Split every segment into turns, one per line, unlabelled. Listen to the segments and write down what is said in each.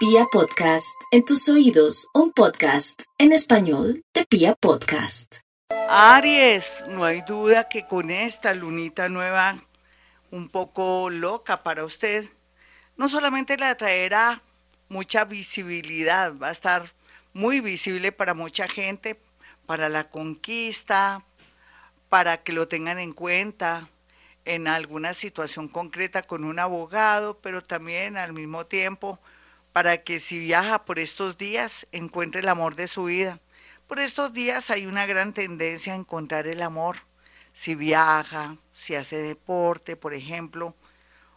Pia Podcast, en tus oídos, un podcast en español de Pia Podcast.
Aries, no hay duda que con esta lunita nueva, un poco loca para usted, no solamente le atraerá mucha visibilidad, va a estar muy visible para mucha gente, para la conquista, para que lo tengan en cuenta en alguna situación concreta con un abogado, pero también al mismo tiempo para que si viaja por estos días encuentre el amor de su vida. Por estos días hay una gran tendencia a encontrar el amor. Si viaja, si hace deporte, por ejemplo,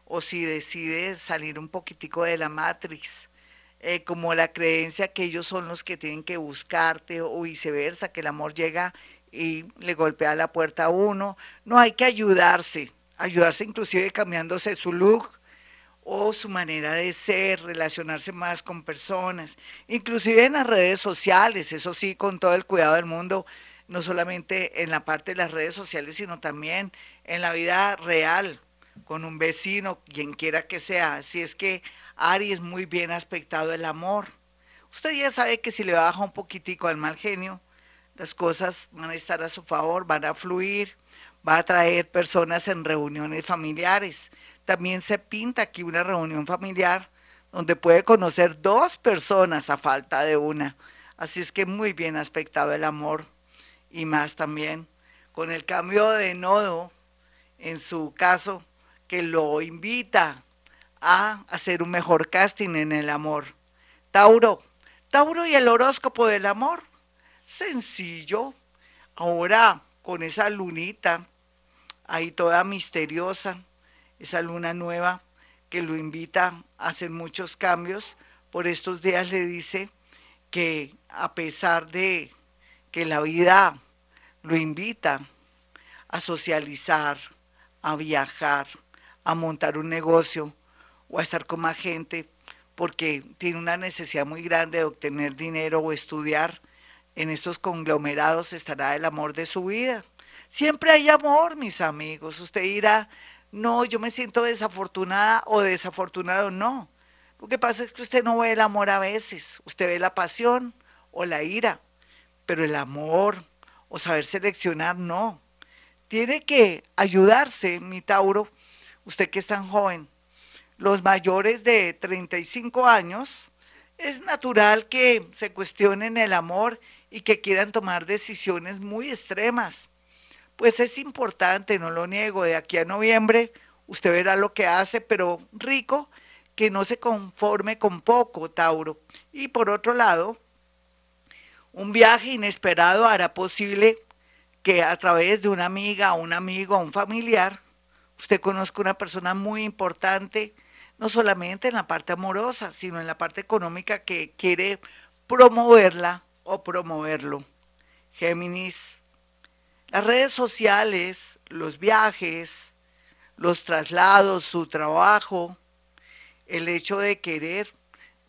o si decide salir un poquitico de la matrix, eh, como la creencia que ellos son los que tienen que buscarte o viceversa, que el amor llega y le golpea la puerta a uno. No hay que ayudarse, ayudarse inclusive cambiándose su look o su manera de ser, relacionarse más con personas, inclusive en las redes sociales, eso sí, con todo el cuidado del mundo, no solamente en la parte de las redes sociales, sino también en la vida real, con un vecino, quien quiera que sea. Así es que Aries muy bien aspectado el amor. Usted ya sabe que si le baja un poquitico al mal genio, las cosas van a estar a su favor, van a fluir, va a traer personas en reuniones familiares. También se pinta aquí una reunión familiar donde puede conocer dos personas a falta de una. Así es que muy bien aspectado el amor y más también con el cambio de nodo, en su caso, que lo invita a hacer un mejor casting en el amor. Tauro, Tauro y el horóscopo del amor sencillo. Ahora, con esa lunita ahí toda misteriosa, esa luna nueva que lo invita a hacer muchos cambios, por estos días le dice que a pesar de que la vida lo invita a socializar, a viajar, a montar un negocio o a estar con más gente, porque tiene una necesidad muy grande de obtener dinero o estudiar, en estos conglomerados estará el amor de su vida. Siempre hay amor, mis amigos. Usted dirá, no, yo me siento desafortunada o desafortunado. No. Lo que pasa es que usted no ve el amor a veces. Usted ve la pasión o la ira. Pero el amor o saber seleccionar, no. Tiene que ayudarse, mi Tauro, usted que es tan joven. Los mayores de 35 años, es natural que se cuestionen el amor y que quieran tomar decisiones muy extremas. Pues es importante, no lo niego, de aquí a noviembre usted verá lo que hace, pero rico, que no se conforme con poco, Tauro. Y por otro lado, un viaje inesperado hará posible que a través de una amiga, un amigo, un familiar, usted conozca una persona muy importante, no solamente en la parte amorosa, sino en la parte económica que quiere promoverla o promoverlo. Géminis, las redes sociales, los viajes, los traslados, su trabajo, el hecho de querer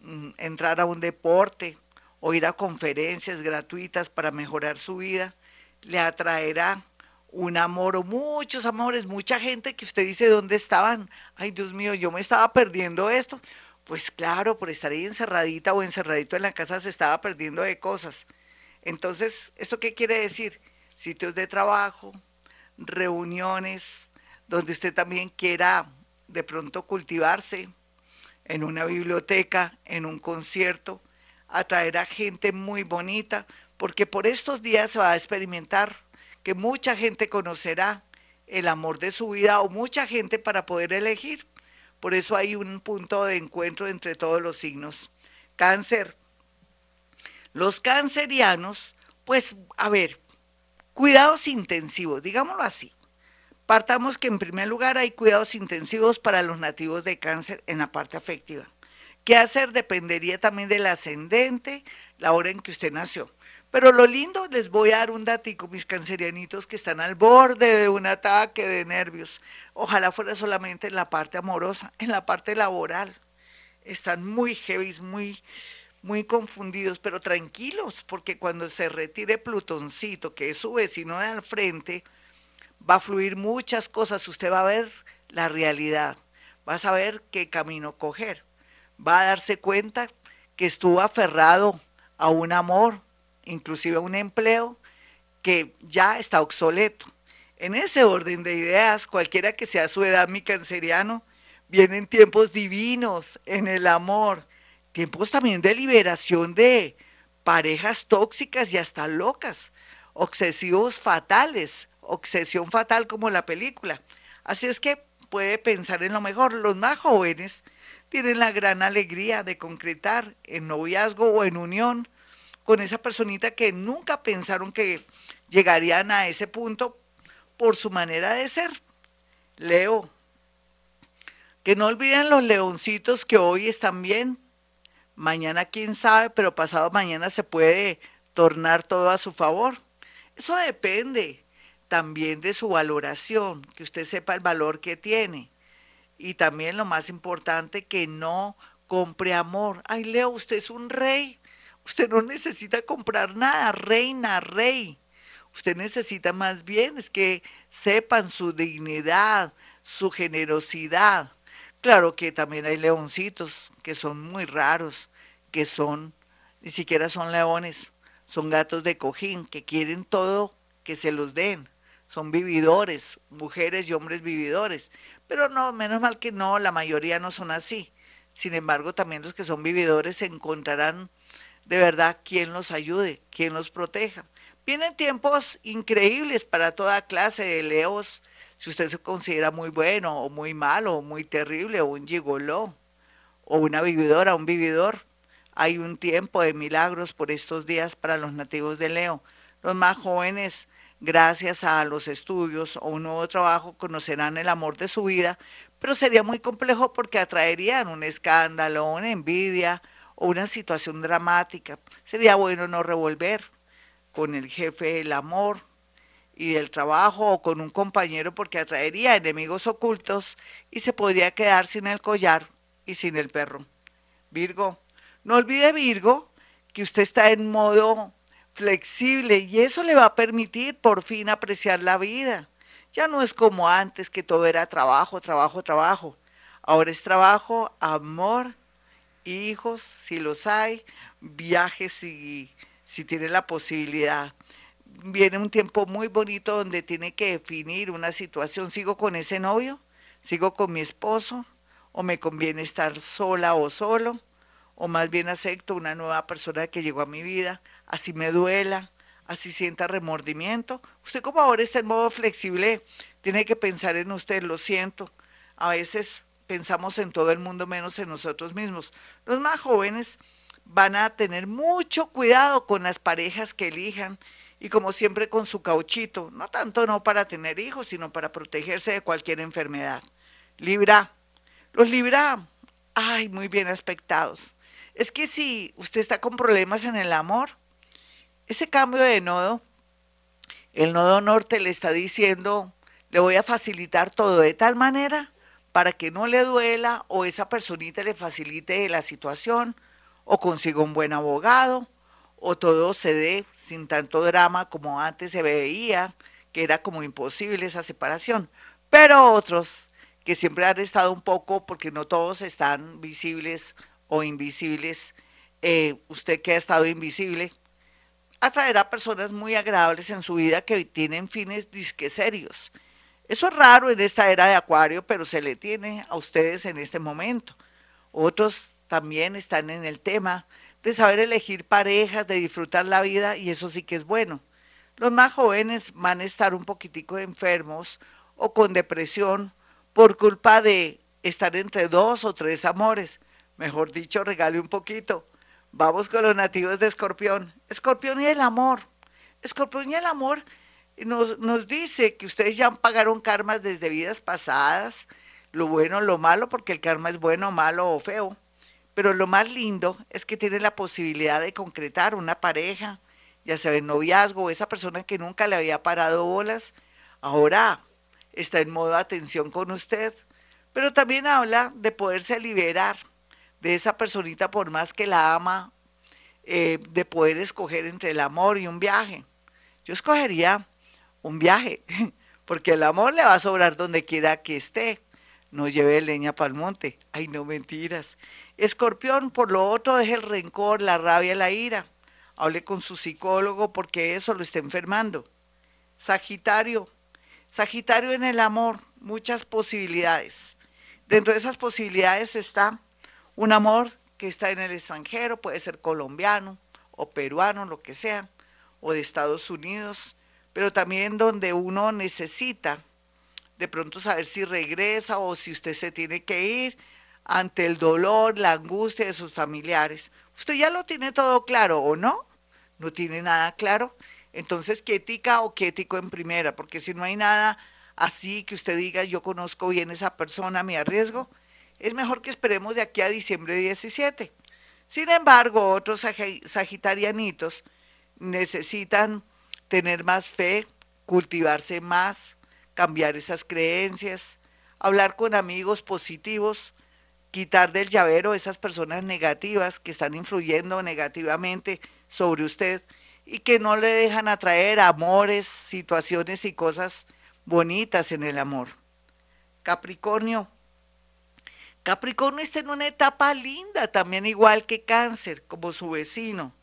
mm, entrar a un deporte o ir a conferencias gratuitas para mejorar su vida, le atraerá un amor o muchos amores, mucha gente que usted dice, ¿dónde estaban? Ay, Dios mío, yo me estaba perdiendo esto. Pues claro, por estar ahí encerradita o encerradito en la casa se estaba perdiendo de cosas. Entonces, ¿esto qué quiere decir? Sitios de trabajo, reuniones, donde usted también quiera de pronto cultivarse, en una biblioteca, en un concierto, atraer a gente muy bonita, porque por estos días se va a experimentar que mucha gente conocerá el amor de su vida o mucha gente para poder elegir. Por eso hay un punto de encuentro entre todos los signos. Cáncer. Los cancerianos, pues, a ver, cuidados intensivos, digámoslo así. Partamos que en primer lugar hay cuidados intensivos para los nativos de cáncer en la parte afectiva. ¿Qué hacer? Dependería también del ascendente, la hora en que usted nació. Pero lo lindo, les voy a dar un datico, mis cancerianitos que están al borde de un ataque de nervios. Ojalá fuera solamente en la parte amorosa, en la parte laboral. Están muy heavy, muy, muy confundidos, pero tranquilos, porque cuando se retire Plutoncito, que es su vecino de al frente, va a fluir muchas cosas. Usted va a ver la realidad, va a saber qué camino coger, va a darse cuenta que estuvo aferrado a un amor, inclusive a un empleo, que ya está obsoleto. En ese orden de ideas, cualquiera que sea su edad, mi canceriano, vienen tiempos divinos en el amor, tiempos también de liberación de parejas tóxicas y hasta locas, obsesivos fatales, obsesión fatal como la película. Así es que puede pensar en lo mejor. Los más jóvenes tienen la gran alegría de concretar en noviazgo o en unión con esa personita que nunca pensaron que llegarían a ese punto por su manera de ser. Leo, que no olviden los leoncitos que hoy están bien, mañana quién sabe, pero pasado mañana se puede tornar todo a su favor. Eso depende también de su valoración, que usted sepa el valor que tiene. Y también lo más importante, que no compre amor. Ay, Leo, usted es un rey. Usted no necesita comprar nada, reina, rey. Usted necesita más bien es que sepan su dignidad, su generosidad. Claro que también hay leoncitos que son muy raros, que son, ni siquiera son leones, son gatos de cojín, que quieren todo que se los den. Son vividores, mujeres y hombres vividores. Pero no, menos mal que no, la mayoría no son así. Sin embargo, también los que son vividores encontrarán de verdad quien los ayude, quien los proteja. Vienen tiempos increíbles para toda clase de leos, si usted se considera muy bueno o muy malo o muy terrible o un gigoló o una vividora, un vividor. Hay un tiempo de milagros por estos días para los nativos de Leo. Los más jóvenes, gracias a los estudios o un nuevo trabajo, conocerán el amor de su vida, pero sería muy complejo porque atraerían un escándalo, una envidia o una situación dramática. Sería bueno no revolver con el jefe el amor y del trabajo o con un compañero porque atraería enemigos ocultos y se podría quedar sin el collar y sin el perro. Virgo, no olvide Virgo que usted está en modo flexible y eso le va a permitir por fin apreciar la vida. Ya no es como antes que todo era trabajo, trabajo, trabajo. Ahora es trabajo, amor, hijos, si los hay, viajes si, si tiene la posibilidad. Viene un tiempo muy bonito donde tiene que definir una situación. ¿Sigo con ese novio? ¿Sigo con mi esposo? ¿O me conviene estar sola o solo? ¿O más bien acepto una nueva persona que llegó a mi vida? Así me duela, así sienta remordimiento. Usted como ahora está en modo flexible, tiene que pensar en usted, lo siento. A veces pensamos en todo el mundo menos en nosotros mismos. Los más jóvenes van a tener mucho cuidado con las parejas que elijan y como siempre con su cauchito, no tanto no para tener hijos, sino para protegerse de cualquier enfermedad. Libra, los Libra, ay, muy bien aspectados. Es que si usted está con problemas en el amor, ese cambio de nodo, el nodo norte le está diciendo, le voy a facilitar todo de tal manera para que no le duela o esa personita le facilite la situación o consiga un buen abogado o todo se dé sin tanto drama como antes se veía, que era como imposible esa separación. Pero otros que siempre han estado un poco, porque no todos están visibles o invisibles, eh, usted que ha estado invisible, atraerá personas muy agradables en su vida que tienen fines disque serios eso es raro en esta era de Acuario, pero se le tiene a ustedes en este momento. Otros también están en el tema de saber elegir parejas, de disfrutar la vida, y eso sí que es bueno. Los más jóvenes van a estar un poquitico enfermos o con depresión por culpa de estar entre dos o tres amores. Mejor dicho, regale un poquito. Vamos con los nativos de Escorpión. Escorpión y el amor. Escorpión y el amor nos, nos dice que ustedes ya pagaron karmas desde vidas pasadas, lo bueno, lo malo, porque el karma es bueno, malo o feo. Pero lo más lindo es que tiene la posibilidad de concretar una pareja, ya sea en noviazgo, esa persona que nunca le había parado bolas, ahora está en modo atención con usted. Pero también habla de poderse liberar de esa personita por más que la ama, eh, de poder escoger entre el amor y un viaje. Yo escogería un viaje, porque el amor le va a sobrar donde quiera que esté. no lleve leña para el monte. Ay, no mentiras. Escorpión, por lo otro, deje el rencor, la rabia, la ira. Hable con su psicólogo porque eso lo está enfermando. Sagitario, Sagitario en el amor, muchas posibilidades. Dentro de esas posibilidades está un amor que está en el extranjero, puede ser colombiano o peruano, lo que sea, o de Estados Unidos, pero también donde uno necesita de pronto saber si regresa o si usted se tiene que ir ante el dolor, la angustia de sus familiares. ¿Usted ya lo tiene todo claro o no? ¿No tiene nada claro? Entonces, ¿qué ética o qué ético en primera? Porque si no hay nada así que usted diga, yo conozco bien esa persona, me arriesgo, es mejor que esperemos de aquí a diciembre 17. Sin embargo, otros sagitarianitos necesitan tener más fe, cultivarse más, cambiar esas creencias, hablar con amigos positivos, quitar del llavero esas personas negativas que están influyendo negativamente sobre usted y que no le dejan atraer amores, situaciones y cosas bonitas en el amor. Capricornio. Capricornio está en una etapa linda, también igual que cáncer, como su vecino.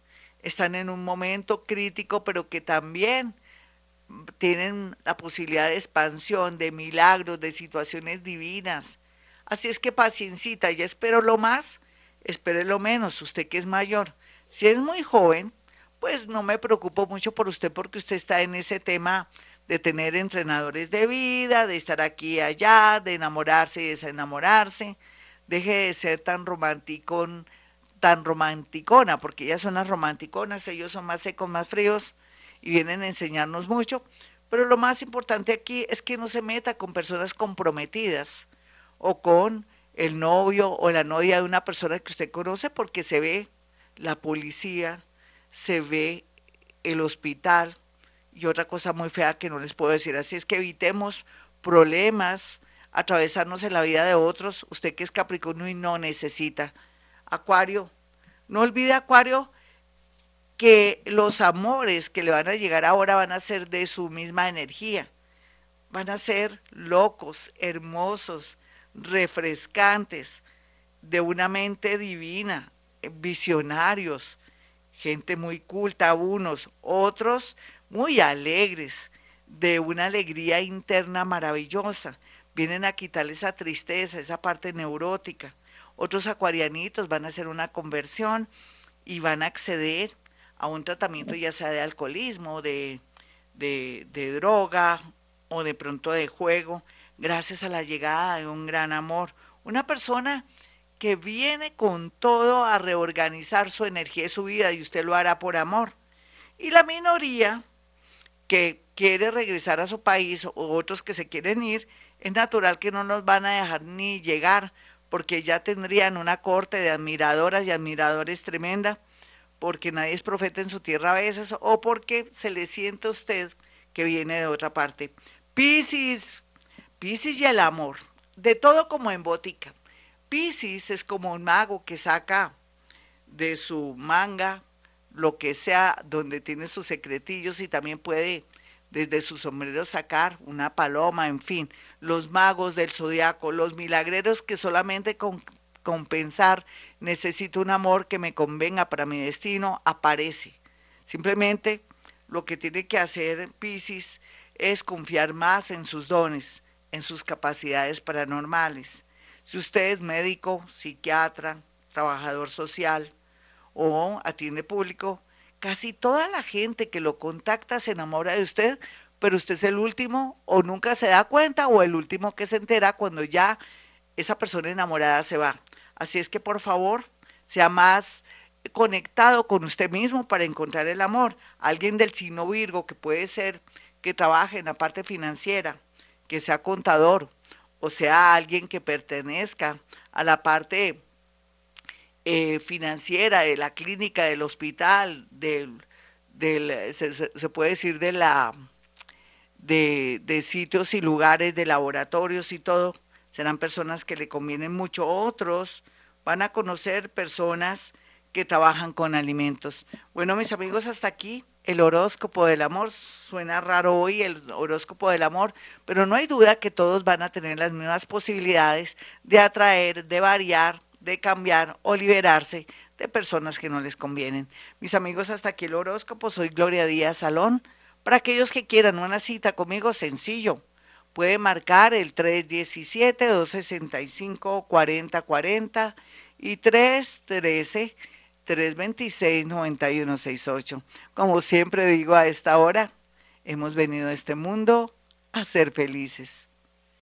Están en un momento crítico, pero que también tienen la posibilidad de expansión, de milagros, de situaciones divinas. Así es que paciencita, ya espero lo más, espere lo menos, usted que es mayor. Si es muy joven, pues no me preocupo mucho por usted porque usted está en ese tema de tener entrenadores de vida, de estar aquí y allá, de enamorarse y desenamorarse. Deje de ser tan romántico, tan romanticona, porque ellas son las romanticonas, ellos son más secos, más fríos y vienen a enseñarnos mucho. Pero lo más importante aquí es que no se meta con personas comprometidas o con el novio o la novia de una persona que usted conoce porque se ve la policía, se ve el hospital y otra cosa muy fea que no les puedo decir. Así es que evitemos problemas, atravesarnos en la vida de otros. Usted que es Capricornio y no necesita. Acuario, no olvide Acuario que los amores que le van a llegar ahora van a ser de su misma energía. Van a ser locos, hermosos, refrescantes, de una mente divina, visionarios, gente muy culta, unos, otros muy alegres, de una alegría interna maravillosa. Vienen a quitarle esa tristeza, esa parte neurótica. Otros acuarianitos van a hacer una conversión y van a acceder a un tratamiento ya sea de alcoholismo, de, de, de droga o de pronto de juego, gracias a la llegada de un gran amor. Una persona que viene con todo a reorganizar su energía y su vida y usted lo hará por amor. Y la minoría que quiere regresar a su país o otros que se quieren ir, es natural que no nos van a dejar ni llegar porque ya tendrían una corte de admiradoras y admiradores tremenda, porque nadie es profeta en su tierra a veces o porque se le siente a usted que viene de otra parte. Piscis, Piscis y el amor, de todo como en botica. Piscis es como un mago que saca de su manga lo que sea donde tiene sus secretillos y también puede desde su sombrero sacar una paloma, en fin, los magos del zodiaco, los milagreros que solamente con compensar necesito un amor que me convenga para mi destino, aparece. Simplemente lo que tiene que hacer Piscis es confiar más en sus dones, en sus capacidades paranormales si usted es médico, psiquiatra, trabajador social o atiende público, casi toda la gente que lo contacta se enamora de usted, pero usted es el último o nunca se da cuenta o el último que se entera cuando ya esa persona enamorada se va. Así es que por favor, sea más conectado con usted mismo para encontrar el amor. Alguien del signo Virgo que puede ser que trabaje en la parte financiera, que sea contador, o sea, alguien que pertenezca a la parte eh, financiera de la clínica, del hospital, del, del se, puede decir de la de, de, sitios y lugares, de laboratorios y todo, serán personas que le convienen mucho. Otros van a conocer personas que trabajan con alimentos. Bueno, mis amigos, hasta aquí el horóscopo del amor. Suena raro hoy el horóscopo del amor, pero no hay duda que todos van a tener las mismas posibilidades de atraer, de variar, de cambiar o liberarse de personas que no les convienen. Mis amigos, hasta aquí el horóscopo. Soy Gloria Díaz Salón. Para aquellos que quieran una cita conmigo, sencillo. Puede marcar el 317-265-4040 y 313 326-9168. Como siempre digo a esta hora, hemos venido a este mundo a ser felices.